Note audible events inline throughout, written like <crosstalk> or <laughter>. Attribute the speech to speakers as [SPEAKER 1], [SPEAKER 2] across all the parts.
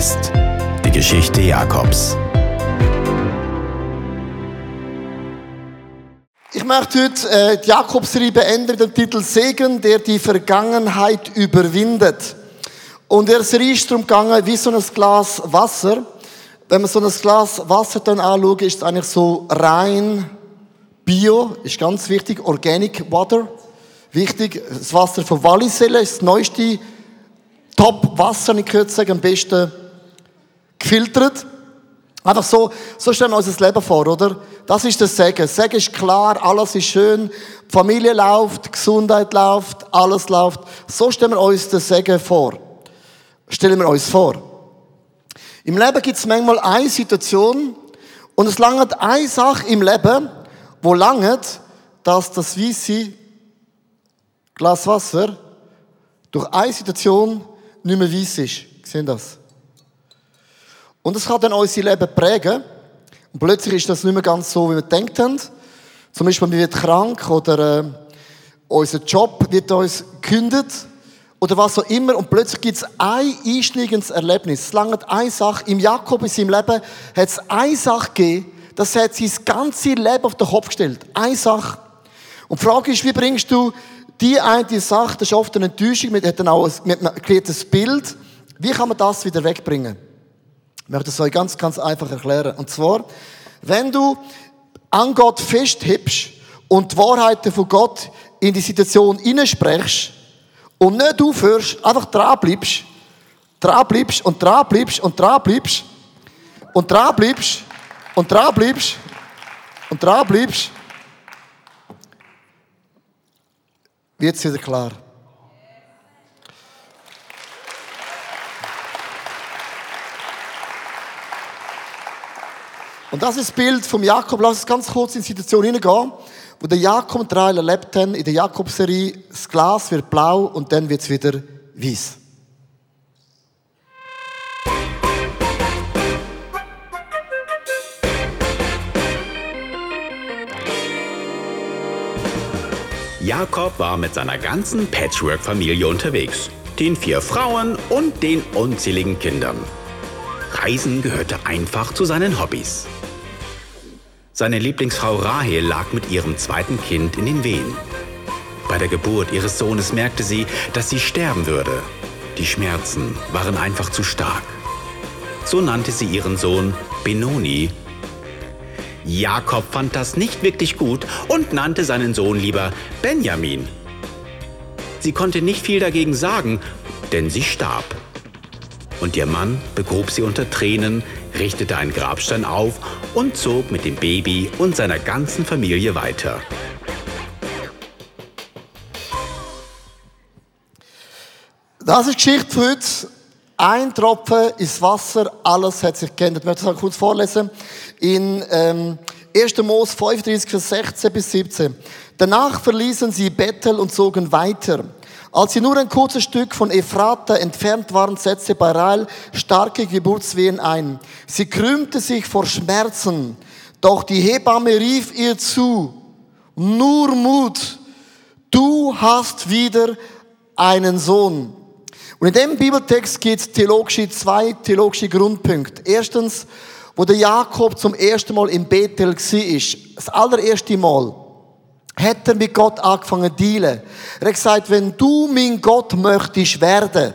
[SPEAKER 1] Blessed. Die Geschichte Jakobs.
[SPEAKER 2] Ich möchte heute äh, die Jakobsserie beenden mit dem Titel Segen, der die Vergangenheit überwindet. Und der Serie ist darum gegangen, wie so ein Glas Wasser. Wenn man so ein Glas Wasser dann anschaut, ist es eigentlich so rein, bio, ist ganz wichtig, Organic Water. Wichtig, das Wasser von Walliselle ist das neueste Top-Wasser, ich könnte sagen, am besten gefiltert. Einfach so, so stellen wir uns das Leben vor, oder? Das ist das Segen. Segen ist klar, alles ist schön, die Familie läuft, Gesundheit läuft, alles läuft. So stellen wir uns das Segen vor. Stellen wir uns vor. Im Leben gibt es manchmal eine Situation und es langt eine Sache im Leben, wo langt, dass das weiße Glas Wasser durch eine Situation nicht mehr weiss ist. Sehen das? Und das kann dann unser Leben prägen. Und plötzlich ist das nicht mehr ganz so, wie wir gedacht haben. Zum Beispiel, wir werden krank oder äh, unser Job wird uns gekündigt oder was auch immer. Und plötzlich gibt es ein einschlägendes Erlebnis. Es langt eine Sache. Im Jakob in seinem Leben hat es eine Sache gegeben, das hat sein ganzes Leben auf den Kopf gestellt. Eine Sache. Und die Frage ist, wie bringst du die eine Sache, das ist oft eine Enttäuschung, man hat dann auch ein, man kriegt ein Bild. Wie kann man das wieder wegbringen? Ich möchte es euch ganz, ganz einfach erklären. Und zwar, wenn du an Gott festhebst und die Wahrheiten von Gott in die Situation hineinsprichst und nicht aufhörst, einfach dran bleibst, dran bleibst und dran bleibst und dran bleibst und dran bleibst und dran bleibst und dran bleibst, wird es wieder klar. Und das ist das Bild vom Jakob. Lass uns ganz kurz in die Situation hineingehen, wo der Jakob und Rahel erlebt haben. In der Jakob-Serie, das Glas wird blau und dann wird es wieder weiß.
[SPEAKER 1] Jakob war mit seiner ganzen Patchwork-Familie unterwegs. Den vier Frauen und den unzähligen Kindern. Reisen gehörte einfach zu seinen Hobbys. Seine Lieblingsfrau Rahel lag mit ihrem zweiten Kind in den Wehen. Bei der Geburt ihres Sohnes merkte sie, dass sie sterben würde. Die Schmerzen waren einfach zu stark. So nannte sie ihren Sohn Benoni. Jakob fand das nicht wirklich gut und nannte seinen Sohn lieber Benjamin. Sie konnte nicht viel dagegen sagen, denn sie starb. Und ihr Mann begrub sie unter Tränen, richtete einen Grabstein auf und zog mit dem Baby und seiner ganzen Familie weiter.
[SPEAKER 2] Das ist die Geschichte für heute. Ein Tropfen ins Wasser, alles hat sich geändert. Ich möchte das kurz vorlesen. In ähm, 1. Mose 35, Vers 16 bis 17. Danach verließen sie Bethel und zogen weiter. Als sie nur ein kurzes Stück von Ephrata entfernt waren, setzte bei starke Geburtswehen ein. Sie krümmte sich vor Schmerzen, doch die Hebamme rief ihr zu, nur Mut, du hast wieder einen Sohn. Und in dem Bibeltext gibt es theologische, zwei theologische Grundpunkte. Erstens, wo der Jakob zum ersten Mal in Bethel war, das allererste Mal, hat er mit Gott angefangen zu dealen. Er hat gesagt, wenn du mein Gott möchtest werden,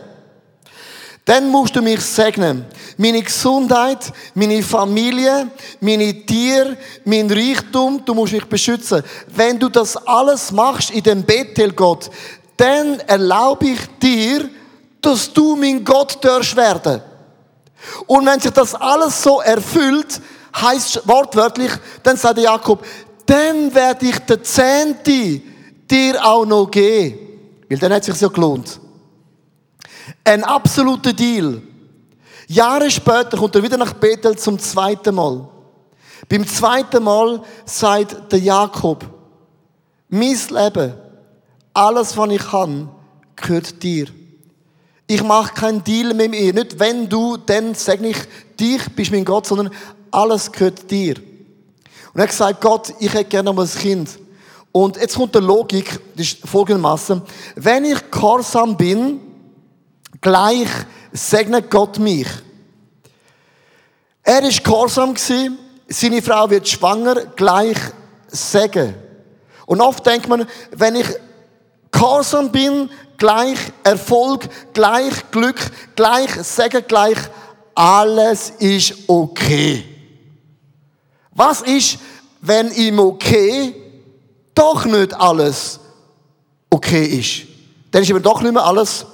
[SPEAKER 2] dann musst du mich segnen. Meine Gesundheit, meine Familie, meine Tiere, mein Reichtum, du musst mich beschützen. Wenn du das alles machst in dem Bethel Gott, dann erlaube ich dir, dass du mein Gott darfst werden. Und wenn sich das alles so erfüllt, heißt wortwörtlich, dann sagt Jakob, dann werde ich den Zehnte dir auch noch geben. Weil dann hat es sich ja gelohnt. Ein absoluter Deal. Jahre später kommt er wieder nach Bethel zum zweiten Mal. Beim zweiten Mal sagt der Jakob, mein Leben, alles, was ich kann, gehört dir. Ich mache keinen Deal mit mir. Nicht wenn du, dann segne ich dich, bist mein Gott, sondern alles gehört dir. Und er hat gesagt, Gott, ich hätte gerne mal ein Kind. Und jetzt kommt die Logik, das ist folgendermaßen. Wenn ich gehorsam bin, gleich segnet Gott mich. Er ist gehorsam gewesen, seine Frau wird schwanger, gleich Segen. Und oft denkt man, wenn ich gehorsam bin, gleich Erfolg, gleich Glück, gleich Segen, gleich alles ist okay. Was ist, wenn im Okay doch nicht alles okay ist? Dann ist eben doch nicht mehr alles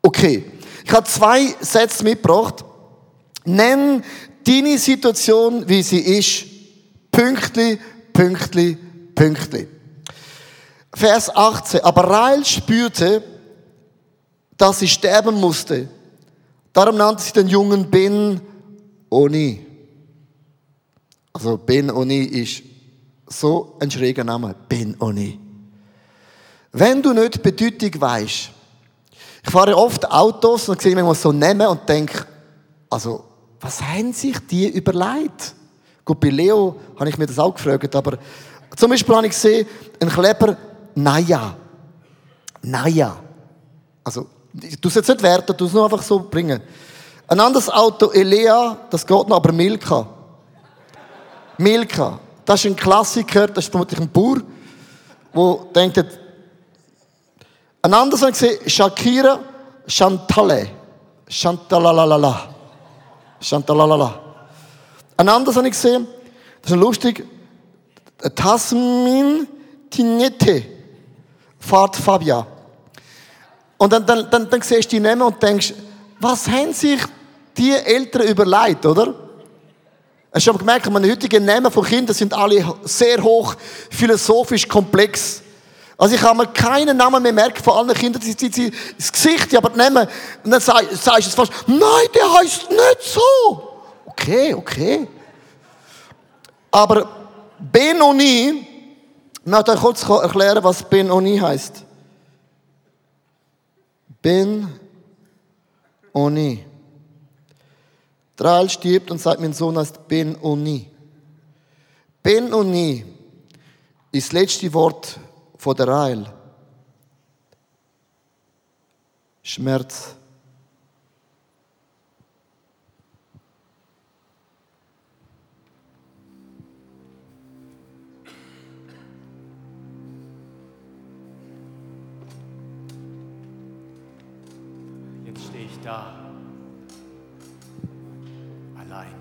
[SPEAKER 2] okay. Ich habe zwei Sätze mitgebracht. Nenn deine Situation, wie sie ist. Pünktli, pünktli, pünktli. Vers 18. Aber Rael spürte, dass sie sterben musste. Darum nannte sie den Jungen Ben Oni. Also Ben Oni ist so ein schräger Name. Ben Oni. Wenn du nicht die Bedeutung weißt, ich fahre oft Autos und sehe manchmal so nehmen und denke, also, was haben sich die überlegt? Gut, bei Leo habe ich mir das auch gefragt, aber zum Beispiel habe ich gesehen, ein Kleber, Naja. Naja. Also, du es jetzt nicht werten, du es nur einfach so bringen. Ein anderes Auto, Elea, das geht noch, aber Milka. Milka. Das ist ein Klassiker, das ist vermutlich ein Bauer, der denkt, ein anderes habe ich gesehen, Shakira Chantale. Chantalalala. Chantalalala. Ein anderes habe ich gesehen, das ist lustig, Tasmin Tinete. Fahrt Fabia. Und dann, dann, dann, dann siehst du die Namen und denkst, was haben sich die Eltern überlegt, oder? Hast du schon gemerkt, meine heutigen Namen von Kindern sind alle sehr hoch philosophisch komplex. Also ich kann mir keinen Namen mehr merken von allen Kindern, die, die, die das Gesicht, aber die Namen, und dann sagst du es fast, nein, der heißt nicht so. Okay, okay. Aber Benoni, ich möchte euch kurz erklären, was Benoni heißt. Ben Draal stirbt und sagt, mein Sohn heißt Ben Oni. Ben Oni ist das letzte Wort von der Rael. Schmerz.
[SPEAKER 3] Allein.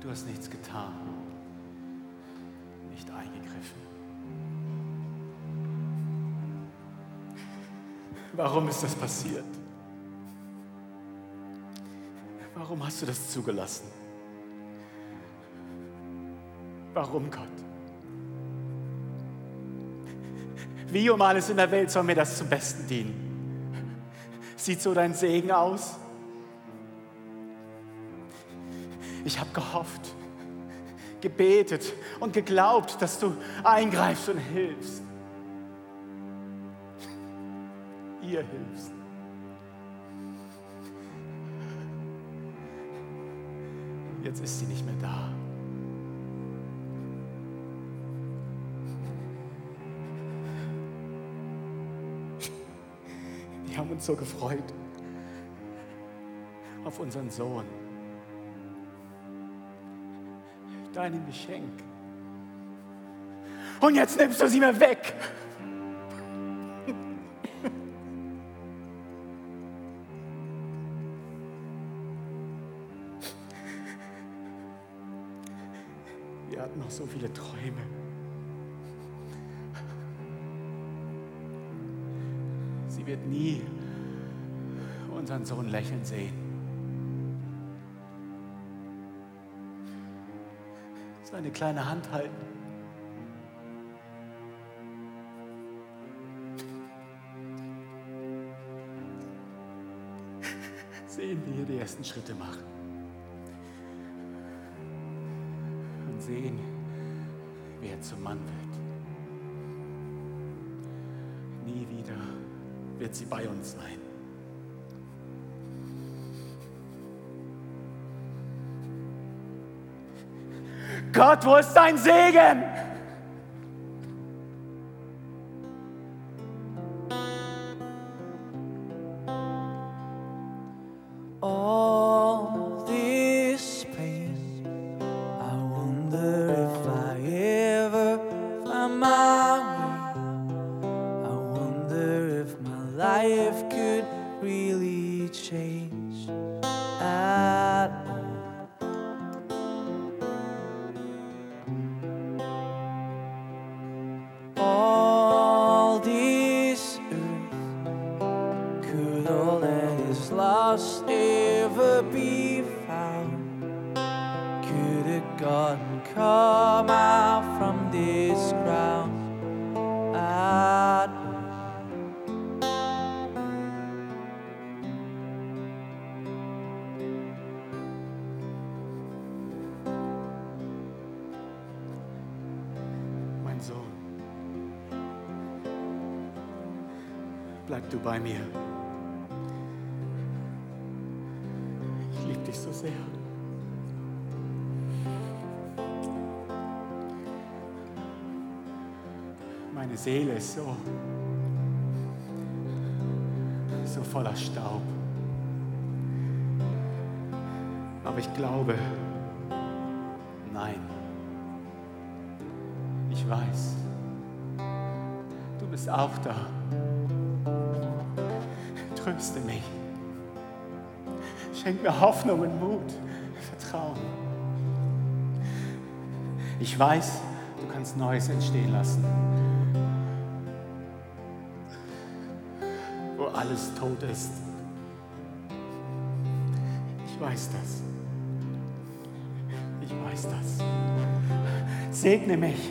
[SPEAKER 3] Du hast nichts getan. Nicht eingegriffen. Warum ist das passiert? Warum hast du das zugelassen? Warum, Gott? Wie um alles in der Welt soll mir das zum Besten dienen? Sieht so dein Segen aus? Ich habe gehofft, gebetet und geglaubt, dass du eingreifst und hilfst. Ihr hilfst. Jetzt ist sie nicht mehr da. Wir haben uns so gefreut auf unseren Sohn. Deinem Geschenk. Und jetzt nimmst du sie mir weg. Wir hatten noch so viele Träume. Sie wird nie unseren Sohn lächeln sehen. Seine kleine Hand halten. <laughs> Sehen, wie er die ersten Schritte macht. Und sehen, wie er zum Mann wird. Nie wieder wird sie bei uns sein. Gott, wo ist dein Segen?
[SPEAKER 4] All bei mir. Ich liebe dich so sehr. Meine Seele ist so, so voller Staub. Aber ich glaube, nein, ich weiß, du bist auch da tröste mich. Schenk mir Hoffnung und Mut, Vertrauen. Ich weiß, du kannst Neues entstehen lassen, wo alles tot ist. Ich weiß das. Ich weiß das. Segne mich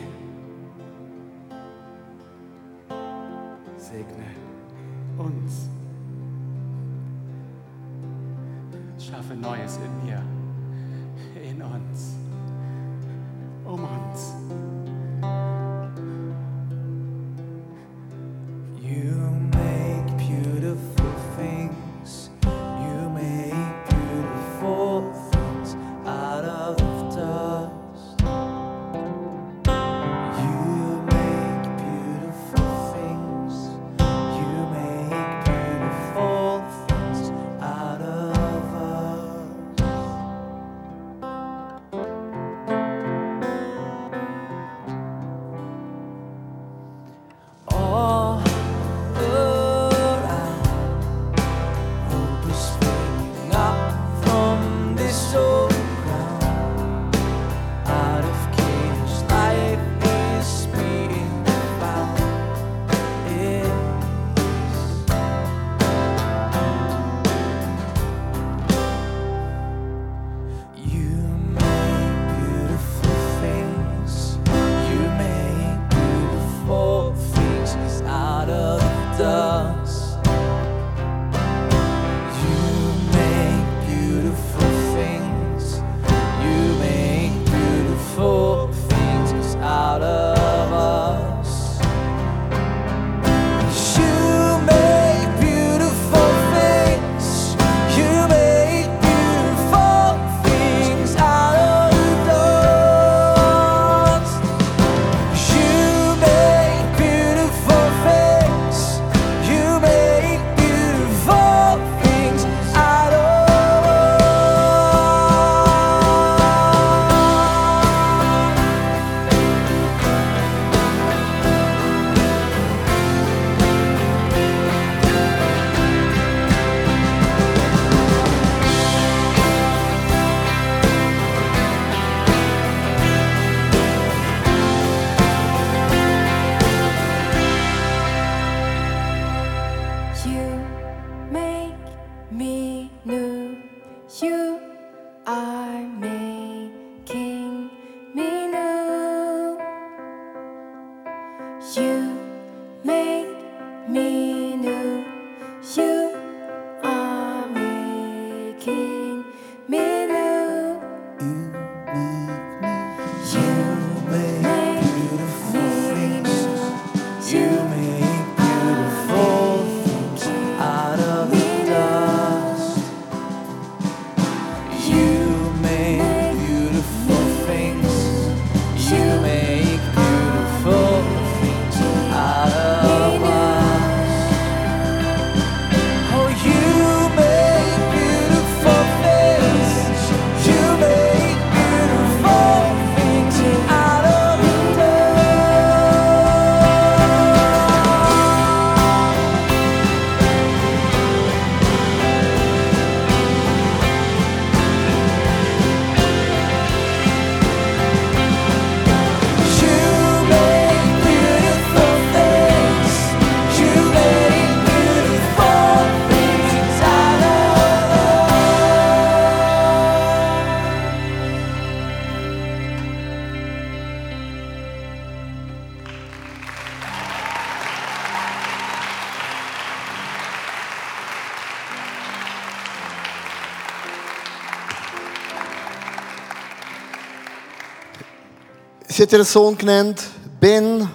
[SPEAKER 2] Sie hat ihren Sohn genannt Ben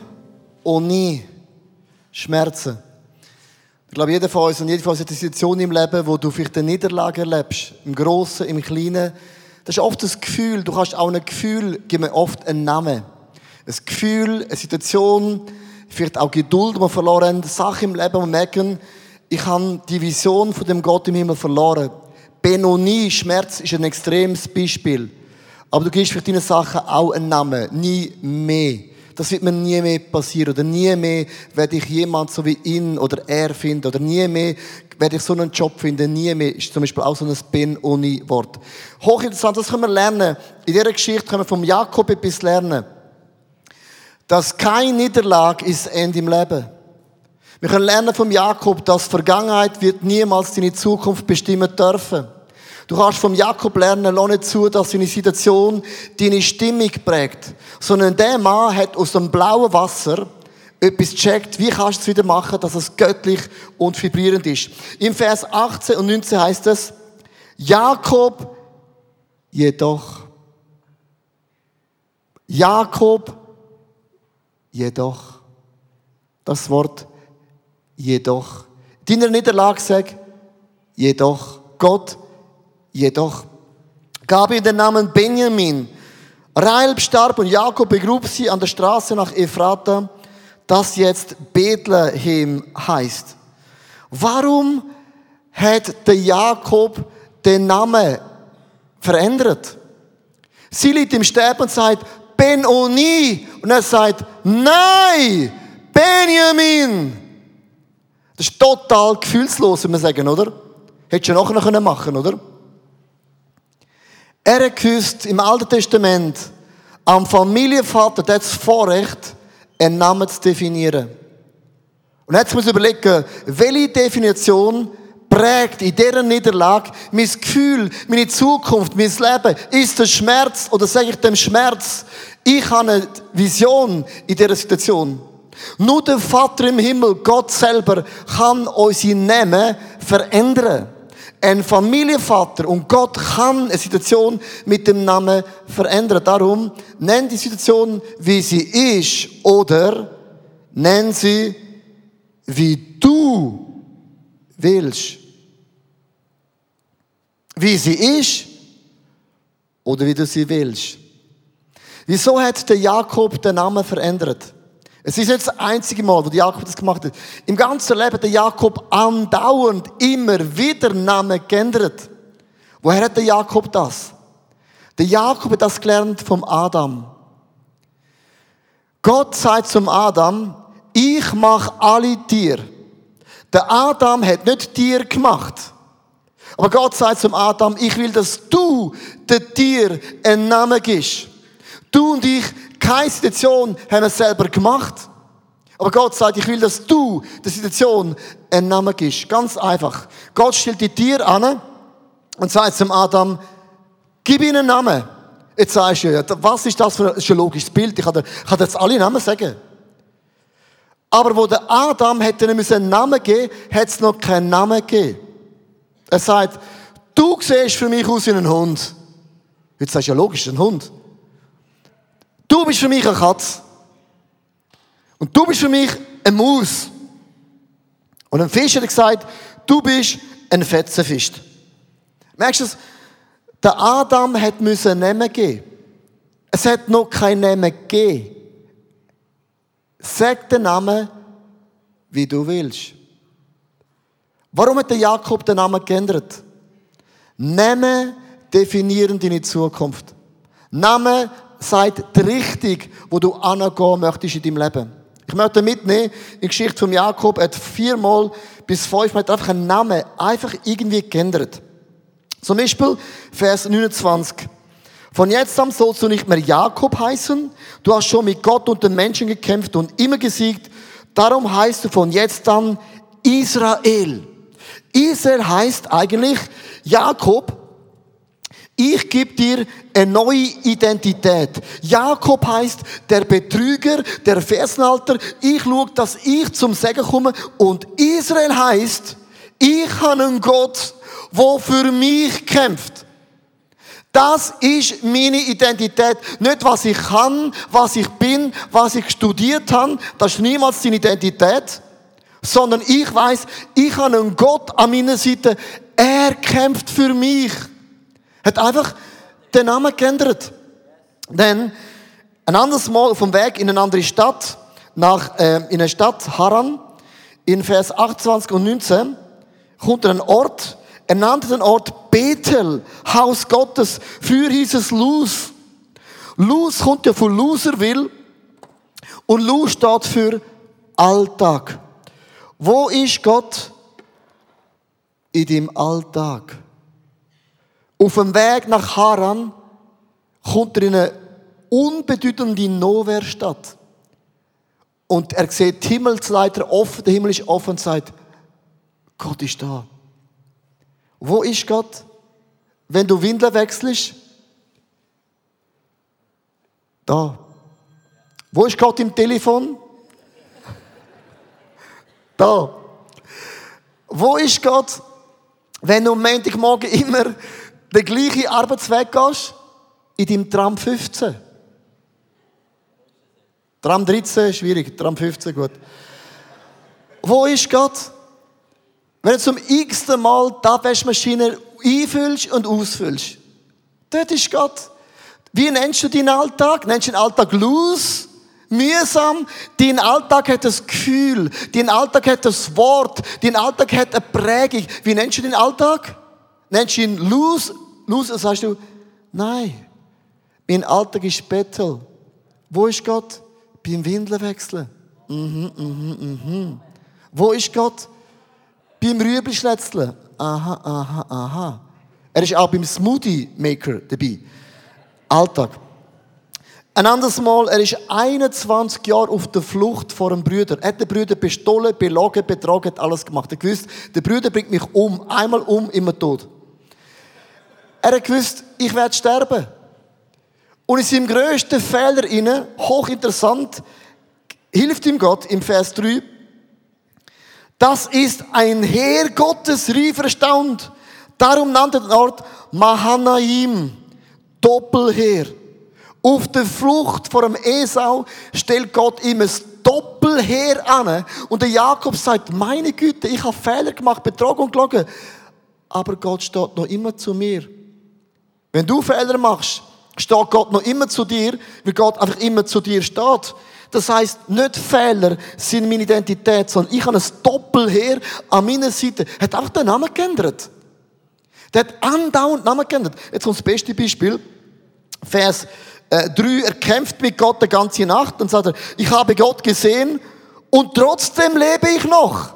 [SPEAKER 2] Oni. Schmerzen. Ich glaube, jeder von uns und jede von uns hat eine Situation im Leben, wo du vielleicht eine Niederlage erlebst. Im Großen, im Kleinen. Das ist oft das Gefühl. Du kannst auch ein Gefühl, gib mir oft einen Namen. Ein Gefühl, eine Situation, vielleicht auch Geduld, die wir verloren haben. Sachen im Leben, wo wir merken, ich habe die Vision von dem Gott im Himmel verloren. Benoni, Schmerz, ist ein extremes Beispiel. Aber du gibst für deine Sachen auch einen Namen. Nie mehr. Das wird mir nie mehr passieren. Oder nie mehr werde ich jemand so wie ihn oder er finden. Oder nie mehr werde ich so einen Job finden. Nie mehr ist zum Beispiel auch so ein Ben-Uni-Wort. Hochinteressant, das können wir lernen. In dieser Geschichte können wir vom Jakob etwas lernen. Dass keine Niederlage ist Ende im Leben. Wir können lernen vom Jakob, dass Vergangenheit wird niemals deine Zukunft bestimmen dürfen. Du kannst vom Jakob lernen, lass nicht zu, dass seine Situation deine Stimmung prägt. Sondern der Mann hat aus dem blauen Wasser etwas gecheckt, wie kannst du es wieder machen, dass es göttlich und vibrierend ist. Im Vers 18 und 19 heißt es, Jakob jedoch. Jakob jedoch. Das Wort jedoch. Deiner Niederlage sag, jedoch. Gott, jedoch. Gab ihm den Namen Benjamin. Rael starb und Jakob begrub sie an der Straße nach Ephrata, das jetzt Bethlehem heißt. Warum hat der Jakob den Namen verändert? Sie liegt im Sterben und sagt, Ben-Oni. Und er sagt, nein, Benjamin. Das ist total gefühlslos, wenn wir sagen, oder? Hättest du nachher noch können machen oder? Er gewusst, im Alten Testament, am Familienvater, der das Vorrecht, einen Namen zu definieren. Und jetzt muss ich überlegen, welche Definition prägt in dieser Niederlage mein Gefühl, meine Zukunft, mein Leben? Ist es Schmerz oder sage ich dem Schmerz, ich habe eine Vision in dieser Situation? Nur der Vater im Himmel, Gott selber, kann unsere Namen verändern. Ein Familienvater und Gott kann eine Situation mit dem Namen verändern. Darum nenn die Situation, wie sie ist, oder nenn sie, wie du willst. Wie sie ist oder wie du sie willst. Wieso hat der Jakob den Namen verändert? Es ist nicht das einzige Mal, wo Jakob das gemacht hat. Im ganzen Leben hat der Jakob andauernd immer wieder Namen geändert. Woher hat der Jakob das? Der Jakob hat das gelernt vom Adam. Gott sagt zum Adam, ich mache alle Tiere. Der Adam hat nicht Tier gemacht. Aber Gott sagt zum Adam, ich will, dass du den Tier einen Namen gibst. Du und ich, keine Situation haben wir selber gemacht. Aber Gott sagt, ich will, dass du der Situation einen Namen gibst. Ganz einfach. Gott stellt die Tiere an und sagt zum Adam, gib ihnen einen Namen. Jetzt sagst du, was ist das für ein, ist ein logisches Bild? Ich kann, dir, ich kann dir jetzt alle Namen sagen. Aber wo der Adam hätte einen Namen geben, hat es noch keinen Namen gegeben. Er sagt, du siehst für mich aus wie ein Hund. Jetzt sagst du ja logisch, ein Hund. Du bist für mich eine Katze. Und du bist für mich eine Maus. Und ein Fisch hat gesagt, du bist ein Fetzenfisch. Merkst du es? Der Adam hat müssen Namen geben. Es hat noch keinen Namen gegeben. Sag den Namen, wie du willst. Warum hat der Jakob den Namen geändert? Namen definieren deine Zukunft. Name sagt die Richtung, wo du angehen möchtest in deinem Leben. Ich möchte mitnehmen, in die Geschichte von Jakob, er hat viermal bis fünfmal einfach einen Namen einfach irgendwie geändert. Zum Beispiel Vers 29. Von jetzt an sollst du nicht mehr Jakob heißen. Du hast schon mit Gott und den Menschen gekämpft und immer gesiegt. Darum heißt du von jetzt an Israel. Israel heißt eigentlich Jakob, ich gebe dir eine neue Identität. Jakob heißt der Betrüger, der Fersenhalter. Ich schaue, dass ich zum Segen komme. Und Israel heißt, ich habe einen Gott, der für mich kämpft. Das ist meine Identität. Nicht, was ich kann, was ich bin, was ich studiert habe. Das ist niemals deine Identität. Sondern ich weiß, ich habe einen Gott an meiner Seite. Er kämpft für mich. Hat einfach den Namen geändert. Denn ein anderes Mal dem Weg in eine andere Stadt, nach, äh, in eine Stadt Haran, in Vers 28 und 19, kommt er einen Ort, er nannte den Ort Bethel, Haus Gottes. Früher hieß es Luz. Luz kommt ja von Loserville und Luz steht für Alltag. Wo ist Gott? In deinem Alltag. Auf dem Weg nach Haran kommt er in eine unbedeutende Nowhere-Stadt. Und er sieht die Himmelsleiter offen, der Himmel ist offen und sagt, Gott ist da. Wo ist Gott? Wenn du Windeln wechselst? Da. Wo ist Gott im Telefon? <laughs> Da. Wo ist Gott, wenn du am Montagmorgen immer den gleichen Arbeitsweg gehst? In deinem Tram 15. Tram 13, schwierig. Tram 15, gut. Wo ist Gott? Wenn du zum x-ten Mal die Abwaschmaschine einfüllst und ausfüllst. Dort ist Gott. Wie nennst du deinen Alltag? Nennst du den Alltag los? Mühsam? Dein Alltag hat das Gefühl. Dein Alltag hat das Wort. Dein Alltag hat eine Prägung. Wie nennst du den Alltag? Nennst du ihn los? Los, dann sagst du, nein. Mein Alltag ist Bettel. Wo ist Gott? Beim Windelwechseln. Mhm, mhm, mhm. Wo ist Gott? Beim Rüebelschnetzeln. Aha, aha, aha. Er ist auch beim Smoothie Maker dabei. Alltag. Ein anderes Mal, er ist 21 Jahre auf der Flucht vor einem Brüder. Er hat den Brüder bestohlen, belogen, betrogen, alles gemacht. Er gewusst, der Brüder bringt mich um. Einmal um, immer tot. Er hat gewusst, ich werde sterben. Und in seinem grössten Fehler hochinteressant, hilft ihm Gott im Vers 3, das ist ein Heer Gottes, rief erstaunt. Darum nannte den Ort Mahanaim, Doppelheer. Auf der Flucht vor dem Esau stellt Gott ihm ein Doppelheer an. Und der Jakob sagt, meine Güte, ich habe Fehler gemacht, betrogen und gelogen. Aber Gott steht noch immer zu mir. Wenn du Fehler machst, steht Gott noch immer zu dir, weil Gott einfach immer zu dir steht. Das heißt, nicht Fehler sind meine Identität, sondern ich habe ein Doppelheer an meiner Seite. Er hat einfach den Namen geändert. Der hat andauernd den Namen geändert. Jetzt kommt das beste Beispiel. Vers äh, 3. Er kämpft mit Gott die ganze Nacht und sagt er, ich habe Gott gesehen und trotzdem lebe ich noch.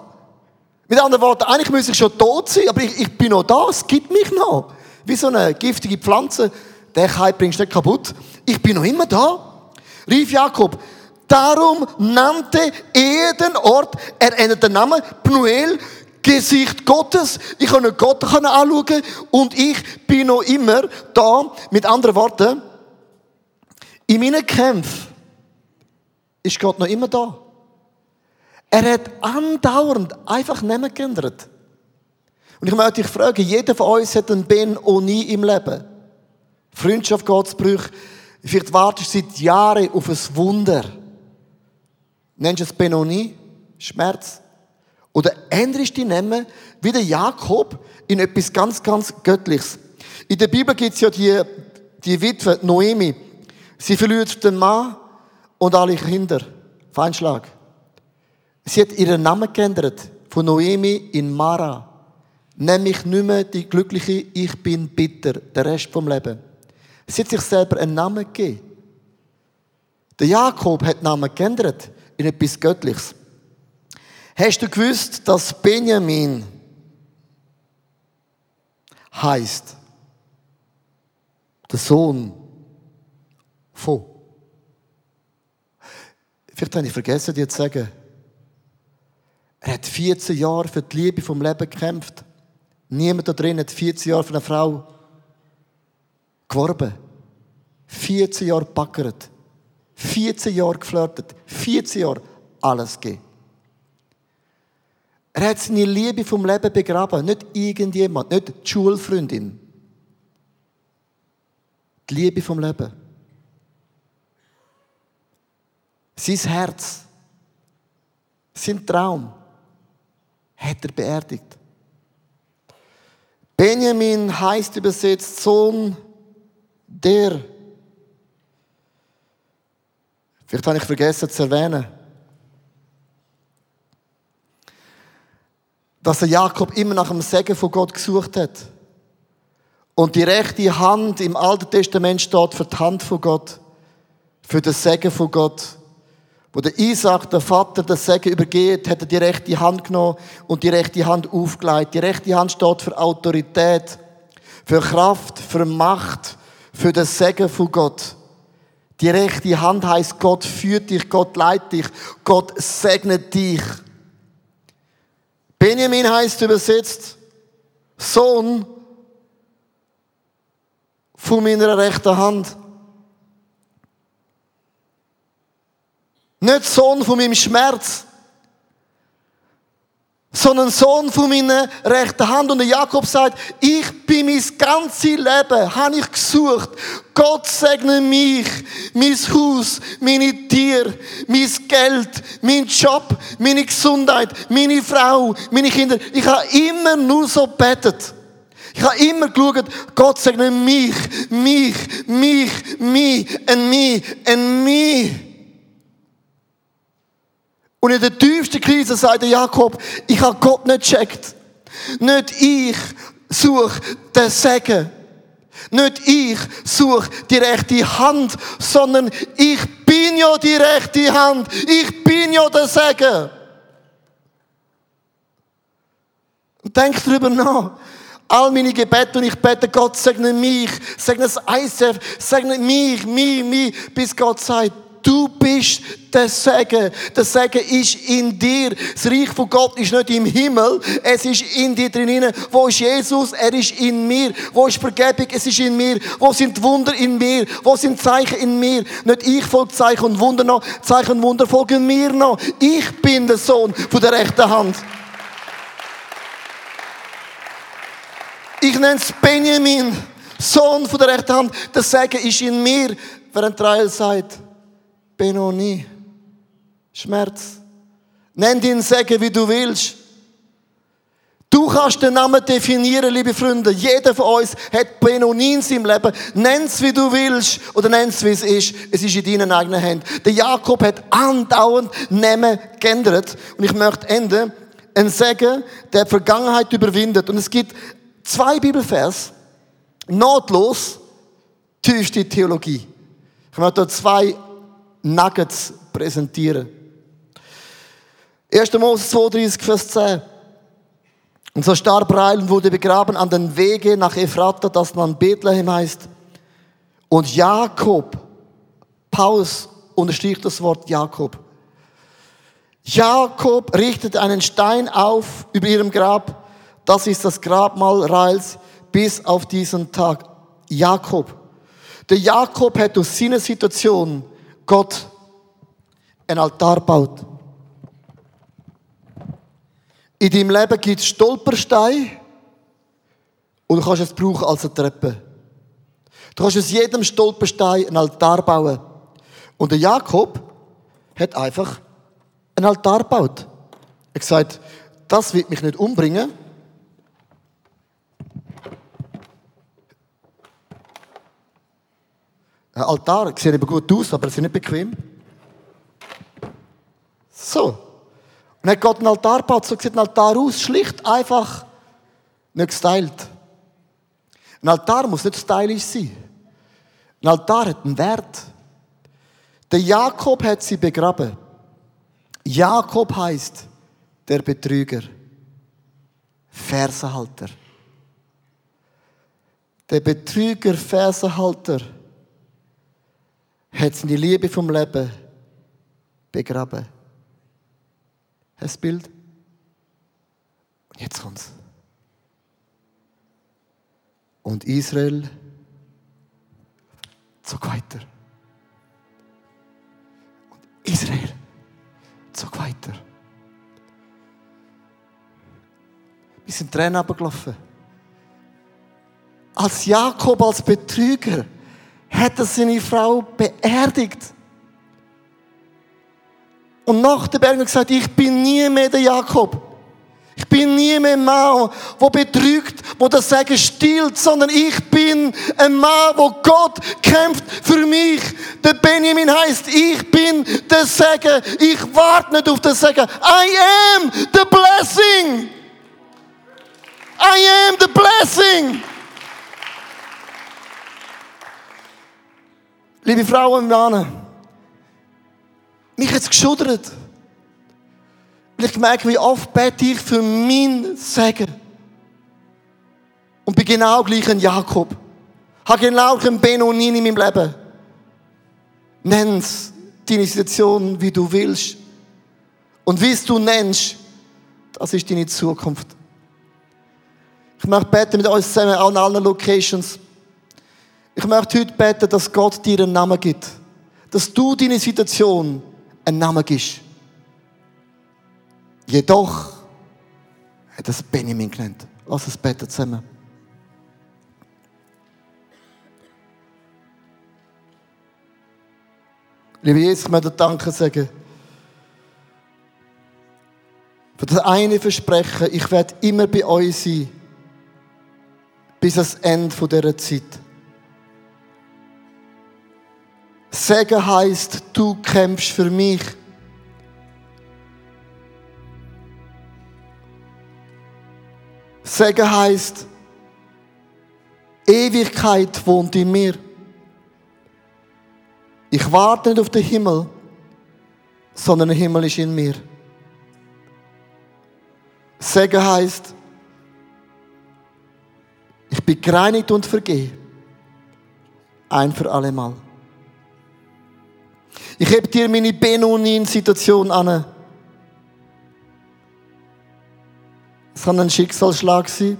[SPEAKER 2] Mit anderen Worten, eigentlich müsste ich schon tot sein, aber ich, ich bin noch da, es gibt mich noch. Wie so eine giftige Pflanze, der Kai bringst du nicht kaputt. Ich bin noch immer da. Rief Jakob, darum nannte er den Ort, er ändert den Namen, Pnuel, Gesicht Gottes. Ich kann Gott anschauen und ich bin noch immer da. Mit anderen Worten, in meinen Kämpfen ist Gott noch immer da. Er hat andauernd einfach nicht geändert. Und ich möchte dich fragen, jeder von uns hat einen Ben Oni im Leben. Freundschaft, Gottsbrüche. Vielleicht wartest du seit Jahren auf ein Wunder. Nennst du es Benoni? Schmerz? Oder änderst die Namen wie der Jakob in etwas ganz, ganz Göttliches? In der Bibel gibt es ja die, die Witwe Noemi. Sie verliert den Mann und alle Kinder. Feinschlag. Sie hat ihren Namen geändert. Von Noemi in Mara. Nämlich nicht mehr die glückliche Ich bin bitter. Der Rest vom Leben. Sie hat sich selber einen Namen gegeben. Der Jakob hat den Namen geändert in etwas Göttliches. Hast du gewusst, dass Benjamin heißt der Sohn von? Vielleicht habe ich vergessen, dir zu sagen, er hat 14 Jahre für die Liebe vom Leben gekämpft. Niemand da drin hat 14 Jahre für eine Frau geworben. 14 Jahre backert. 14 Jahre geflirtet. 14 Jahre alles gegeben. Er hat seine Liebe vom Leben begraben. Nicht irgendjemand, nicht die Schulfreundin. die Liebe vom Leben. Sein Herz, sein Traum hat er beerdigt. Benjamin heißt übersetzt Sohn der. Vielleicht habe ich vergessen zu erwähnen, dass der Jakob immer nach dem Segen von Gott gesucht hat. Und die rechte Hand im Alten Testament steht für die Hand von Gott, für den Segen von Gott. Wo der Isaac, der Vater, den Segen übergeht, hat er die rechte Hand genommen und die rechte Hand aufgelegt. Die rechte Hand steht für Autorität, für Kraft, für Macht, für den Segen von Gott. Die rechte Hand heißt, Gott führt dich, Gott leitet dich, Gott segnet dich. Benjamin heißt übersetzt Sohn von meiner rechten Hand. Nicht Sohn von meinem Schmerz, sondern Sohn von meiner rechten Hand. Und der Jakob sagt, ich bin mein ganzes Leben, habe ich gesucht. Gott segne mich, mein Haus, meine Tiere, mein Geld, mein Job, meine Gesundheit, meine Frau, meine Kinder. Ich habe immer nur so betet. Ich habe immer geschaut, Gott segne mich, mich, mich, mich, und mich, und mich. Und in der tiefsten Krise sagt der Jakob, ich habe Gott nicht gecheckt. Nicht ich suche den Segen. Nicht ich suche die rechte Hand, sondern ich bin ja die rechte Hand. Ich bin ja der Segen. Denk darüber nach. All meine Gebete und ich bete, Gott segne mich, segne das ICF, segne mich, mich, mich, bis Gott sagt, du bist der Segen. Der Segen ist in dir. Das Reich von Gott ist nicht im Himmel, es ist in dir drin. Wo ist Jesus? Er ist in mir. Wo ist Vergebung? Es ist in mir. Wo sind Wunder in mir? Wo sind Zeichen in mir? Nicht ich folge Zeichen und Wunder noch, Zeichen und Wunder folgen mir noch. Ich bin der Sohn von der rechten Hand. Ich nenne es Benjamin, Sohn von der rechten Hand. Der Segen ist in mir, während Rael sagt, Benoni, Schmerz. Nenn den Segen, wie du willst. Du kannst den Namen definieren, liebe Freunde. Jeder von uns hat Benoni in seinem Leben. Nenn's, wie du willst, oder nenn's, wie es ist. Es ist in deinen eigenen Händen. Der Jakob hat andauernd Namen geändert. Und ich möchte enden. Ein Segen, der die Vergangenheit überwindet. Und es gibt zwei Bibelvers, notlos, tiefste Theologie. Ich möchte hier zwei Nuggets präsentieren. 1. Mose 32, Vers 10. Und so starb Rael und wurde begraben an den Wege nach Ephrata, das dann Bethlehem heißt. Und Jakob, Paulus unterstricht das Wort Jakob. Jakob richtete einen Stein auf über ihrem Grab. Das ist das Grabmal Raels bis auf diesen Tag. Jakob. Der Jakob hat aus seiner Situation Gott einen Altar gebaut. In deinem Leben gibt es Stolpersteine und du kannst es brauchen als eine Treppe. Du kannst aus jedem Stolperstein einen Altar bauen. Und der Jakob hat einfach einen Altar gebaut. Er hat gesagt, das wird mich nicht umbringen. Ein Altar sieht eben gut aus, aber es ist nicht bequem. So. Und hat Gott einen Altar gebaut, so sieht ein Altar aus, schlicht, einfach, nicht gestylt. Ein Altar muss nicht stylisch sein. Ein Altar hat einen Wert. Der Jakob hat sie begraben. Jakob heißt der Betrüger, Fersenhalter. Der Betrüger, Fersenhalter hat seine Liebe vom Leben begraben. Hast du das Bild? Und jetzt kommt's. Und Israel zog weiter. Und Israel zog weiter. Wir sind Tränen abgelaufen. Als Jakob, als Betrüger, hat er seine Frau beerdigt. Und nach der Bergung gesagt, ich bin nie mehr der Jakob. Ich bin nie mehr ein Mann, der betrügt, wo das Sagen stiehlt, sondern ich bin ein Mann, wo Gott kämpft für mich. Der Benjamin heißt, ich bin der Segen. Ich warte nicht auf das Segen. I am the blessing. I am the blessing. Liebe Frauen und Männer, mich hat es geschudert. Weil ich merke, wie oft bete ich für mein Segen. Und bin genau gleich ein Jakob. Habe genau einen Benonin in meinem Leben. Nenn's deine Situation, wie du willst. Und wie es du nennst, das ist deine Zukunft. Ich möchte beten mit uns zusammen an allen Locations. Ich möchte heute beten, dass Gott dir einen Namen gibt. Dass du deine Situation einen Namen gibst. Jedoch hat es Benjamin genannt. Lass uns beten zusammen. Liebe Jesus, ich möchte dir Danke sagen. Für das eine Versprechen, ich werde immer bei euch sein. Bis ans Ende dieser Zeit. Segen heißt, du kämpfst für mich. Segen heißt, Ewigkeit wohnt in mir. Ich warte nicht auf den Himmel, sondern der Himmel ist in mir. Segen heißt, ich bin gereinigt und vergehe. Ein für alle Mal. Ich heb dir meine Benonin-Situation an. Es kann ein Schicksalsschlag sein,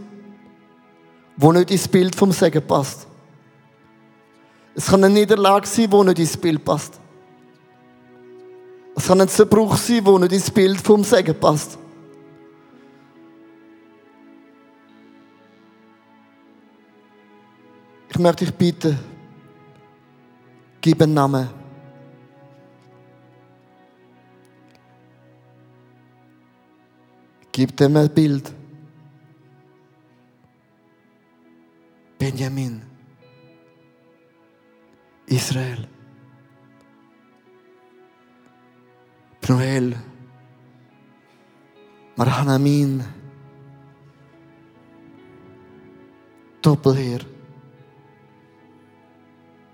[SPEAKER 2] wo nicht ins Bild vom Segen passt. Es kann eine Niederlage sein, wo nicht ins Bild passt. Es kann ein Zerbruch sein, wo nicht ins Bild vom Segen passt. Ich möchte dich bitten, gib einen Namen. Gib dem ein Bild. Benjamin. Israel. Pnuel. Marhanamin. Doppelheer.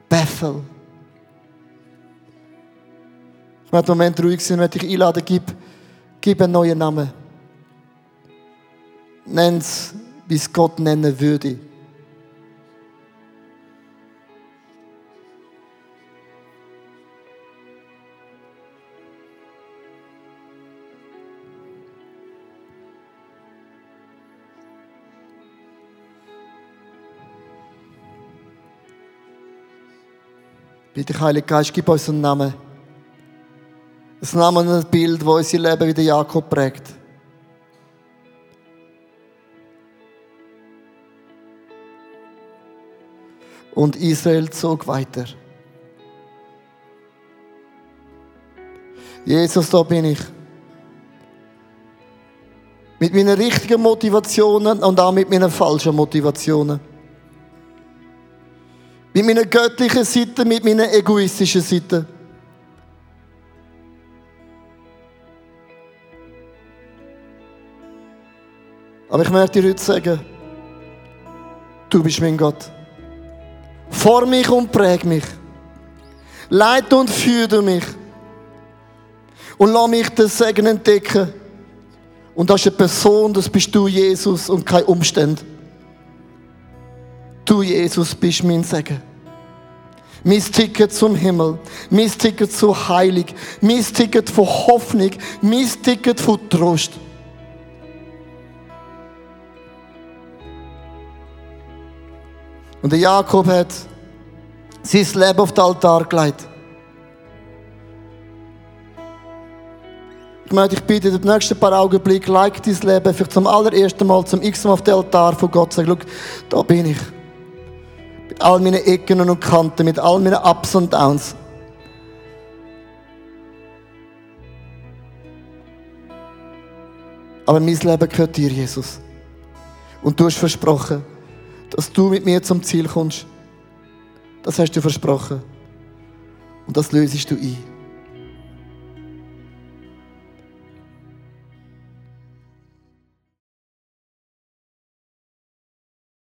[SPEAKER 2] Bethel. Ich möchte Moment ruhig sein, möchte ich einladen, gib, gib einen neuen Namen. Nenn's, wie es Gott nennen würde. Bitte, Heiliger Geist, gib uns einen Namen. Ein Namen und ein Bild, das unser Leben wie der Jakob prägt. Und Israel zog weiter. Jesus, da bin ich. Mit meinen richtigen Motivationen und auch mit meinen falschen Motivationen. Mit meiner göttlichen Seite, mit meiner egoistischen Seite. Aber ich möchte dir heute sagen, du bist mein Gott. Form mich und präg mich. Leite und führe mich. Und lass mich das Segen entdecken. Und das ist eine Person, das bist du, Jesus, und kein Umstand. Du, Jesus, bist mein Segen. Mein Ticket zum Himmel, mein Ticket zu Heilig, mein Ticket von Hoffnung, mein Ticket von Trost. Und der Jakob hat sein Leben auf den Altar gelegt. Ich möchte dich bitten, in den nächsten paar Augenblicken, like dein Leben, vielleicht zum allerersten Mal, zum x Mal auf den Altar von Gott, sag, schau, da bin ich. Mit all meinen Ecken und Kanten, mit all meinen Ups und Downs. Aber mein Leben gehört dir, Jesus. Und du hast versprochen, dass du mit mir zum Ziel kommst. Das hast du versprochen. Und das lösest du ein.